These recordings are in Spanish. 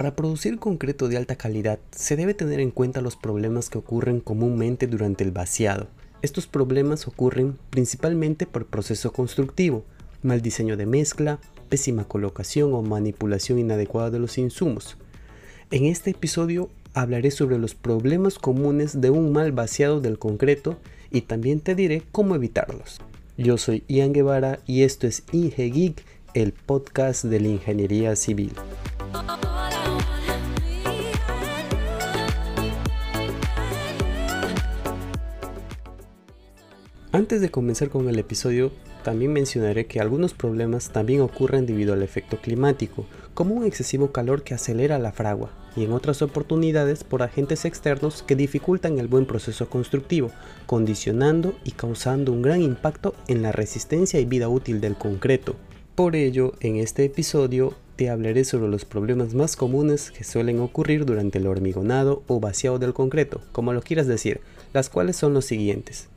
Para producir concreto de alta calidad se debe tener en cuenta los problemas que ocurren comúnmente durante el vaciado. Estos problemas ocurren principalmente por proceso constructivo, mal diseño de mezcla, pésima colocación o manipulación inadecuada de los insumos. En este episodio hablaré sobre los problemas comunes de un mal vaciado del concreto y también te diré cómo evitarlos. Yo soy Ian Guevara y esto es IngeGeek, el podcast de la ingeniería civil. Antes de comenzar con el episodio, también mencionaré que algunos problemas también ocurren debido al efecto climático, como un excesivo calor que acelera la fragua, y en otras oportunidades por agentes externos que dificultan el buen proceso constructivo, condicionando y causando un gran impacto en la resistencia y vida útil del concreto. Por ello, en este episodio te hablaré sobre los problemas más comunes que suelen ocurrir durante el hormigonado o vaciado del concreto, como lo quieras decir, las cuales son los siguientes.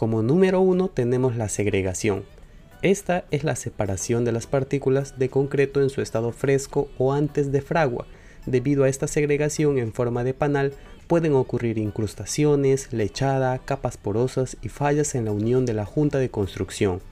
Como número uno tenemos la segregación. Esta es la separación de las partículas de concreto en su estado fresco o antes de fragua. Debido a esta segregación en forma de panal pueden ocurrir incrustaciones, lechada, capas porosas y fallas en la unión de la junta de construcción.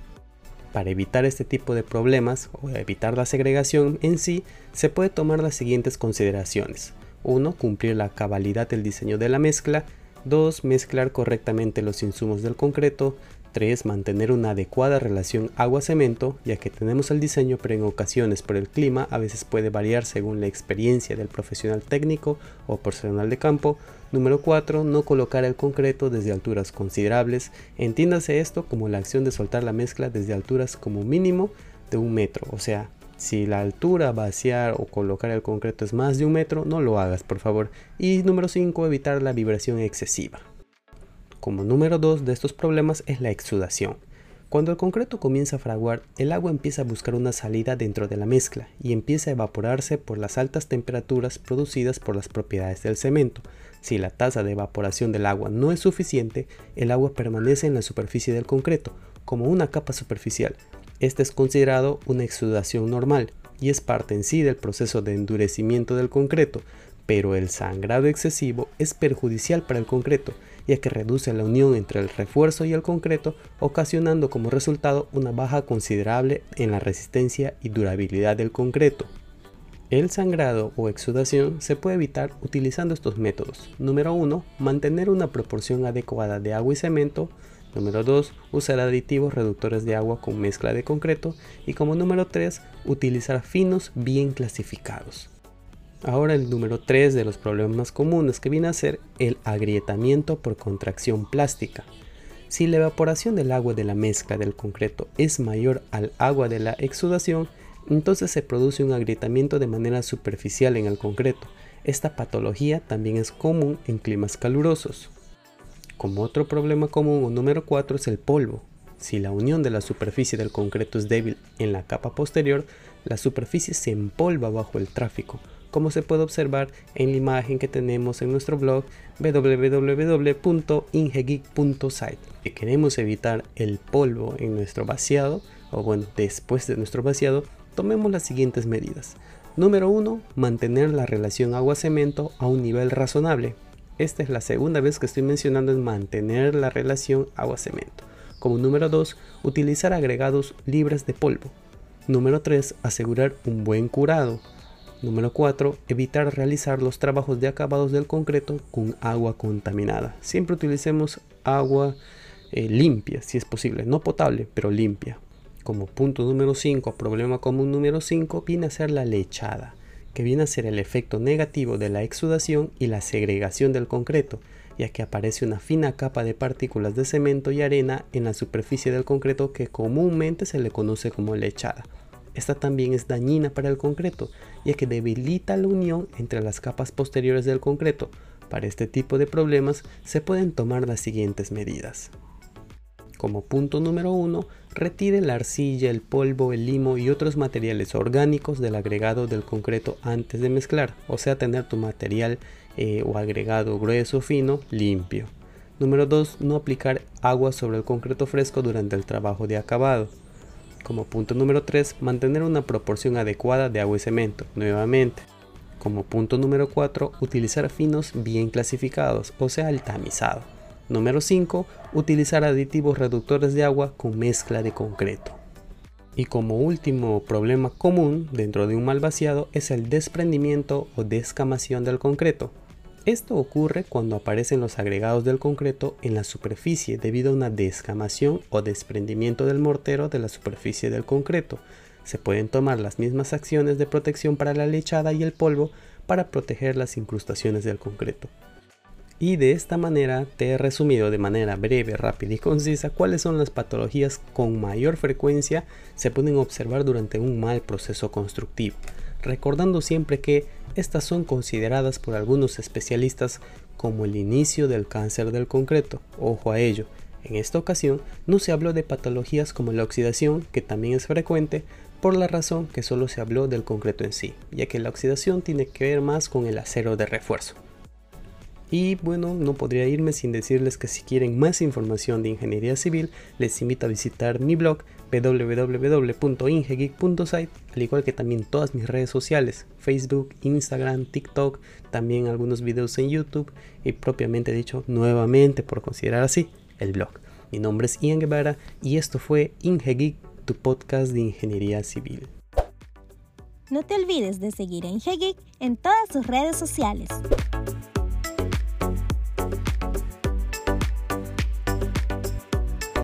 Para evitar este tipo de problemas o evitar la segregación en sí, se puede tomar las siguientes consideraciones. 1. Cumplir la cabalidad del diseño de la mezcla 2. Mezclar correctamente los insumos del concreto. 3. Mantener una adecuada relación agua-cemento, ya que tenemos el diseño, pero en ocasiones por el clima a veces puede variar según la experiencia del profesional técnico o personal de campo. Número 4. No colocar el concreto desde alturas considerables. Entiéndase esto como la acción de soltar la mezcla desde alturas como mínimo de un metro, o sea, si la altura, vaciar o colocar el concreto es más de un metro, no lo hagas por favor. Y número 5, evitar la vibración excesiva. Como número 2 de estos problemas es la exudación. Cuando el concreto comienza a fraguar, el agua empieza a buscar una salida dentro de la mezcla y empieza a evaporarse por las altas temperaturas producidas por las propiedades del cemento. Si la tasa de evaporación del agua no es suficiente, el agua permanece en la superficie del concreto, como una capa superficial, este es considerado una exudación normal y es parte en sí del proceso de endurecimiento del concreto, pero el sangrado excesivo es perjudicial para el concreto, ya que reduce la unión entre el refuerzo y el concreto, ocasionando como resultado una baja considerable en la resistencia y durabilidad del concreto. El sangrado o exudación se puede evitar utilizando estos métodos. Número 1. Mantener una proporción adecuada de agua y cemento. Número 2. Usar aditivos reductores de agua con mezcla de concreto. Y como número 3. Utilizar finos bien clasificados. Ahora el número 3 de los problemas más comunes que viene a ser el agrietamiento por contracción plástica. Si la evaporación del agua de la mezcla del concreto es mayor al agua de la exudación, entonces se produce un agrietamiento de manera superficial en el concreto. Esta patología también es común en climas calurosos. Como otro problema común o número 4 es el polvo. Si la unión de la superficie del concreto es débil en la capa posterior, la superficie se empolva bajo el tráfico, como se puede observar en la imagen que tenemos en nuestro blog www.ingegeek.site. Si queremos evitar el polvo en nuestro vaciado, o bueno, después de nuestro vaciado, tomemos las siguientes medidas. Número 1. Mantener la relación agua-cemento a un nivel razonable. Esta es la segunda vez que estoy mencionando en mantener la relación agua-cemento. Como número 2, utilizar agregados libres de polvo. Número 3, asegurar un buen curado. Número 4, evitar realizar los trabajos de acabados del concreto con agua contaminada. Siempre utilicemos agua eh, limpia, si es posible, no potable, pero limpia. Como punto número 5, problema común número 5, viene a ser la lechada que viene a ser el efecto negativo de la exudación y la segregación del concreto, ya que aparece una fina capa de partículas de cemento y arena en la superficie del concreto que comúnmente se le conoce como lechada. Esta también es dañina para el concreto, ya que debilita la unión entre las capas posteriores del concreto. Para este tipo de problemas se pueden tomar las siguientes medidas. Como punto número 1, retire la arcilla, el polvo, el limo y otros materiales orgánicos del agregado del concreto antes de mezclar, o sea, tener tu material eh, o agregado grueso fino limpio. Número 2. No aplicar agua sobre el concreto fresco durante el trabajo de acabado. Como punto número 3, mantener una proporción adecuada de agua y cemento, nuevamente. Como punto número 4, utilizar finos bien clasificados, o sea, el tamizado. Número 5, utilizar aditivos reductores de agua con mezcla de concreto. Y como último problema común dentro de un mal vaciado es el desprendimiento o descamación del concreto. Esto ocurre cuando aparecen los agregados del concreto en la superficie debido a una descamación o desprendimiento del mortero de la superficie del concreto. Se pueden tomar las mismas acciones de protección para la lechada y el polvo para proteger las incrustaciones del concreto. Y de esta manera te he resumido de manera breve, rápida y concisa cuáles son las patologías con mayor frecuencia se pueden observar durante un mal proceso constructivo, recordando siempre que estas son consideradas por algunos especialistas como el inicio del cáncer del concreto. Ojo a ello, en esta ocasión no se habló de patologías como la oxidación, que también es frecuente, por la razón que solo se habló del concreto en sí, ya que la oxidación tiene que ver más con el acero de refuerzo. Y bueno, no podría irme sin decirles que si quieren más información de ingeniería civil, les invito a visitar mi blog www.ingegeek.site, al igual que también todas mis redes sociales, Facebook, Instagram, TikTok, también algunos videos en YouTube y propiamente dicho, nuevamente por considerar así, el blog. Mi nombre es Ian Guevara y esto fue Ingegeek, tu podcast de ingeniería civil. No te olvides de seguir a Ingegeek en todas sus redes sociales.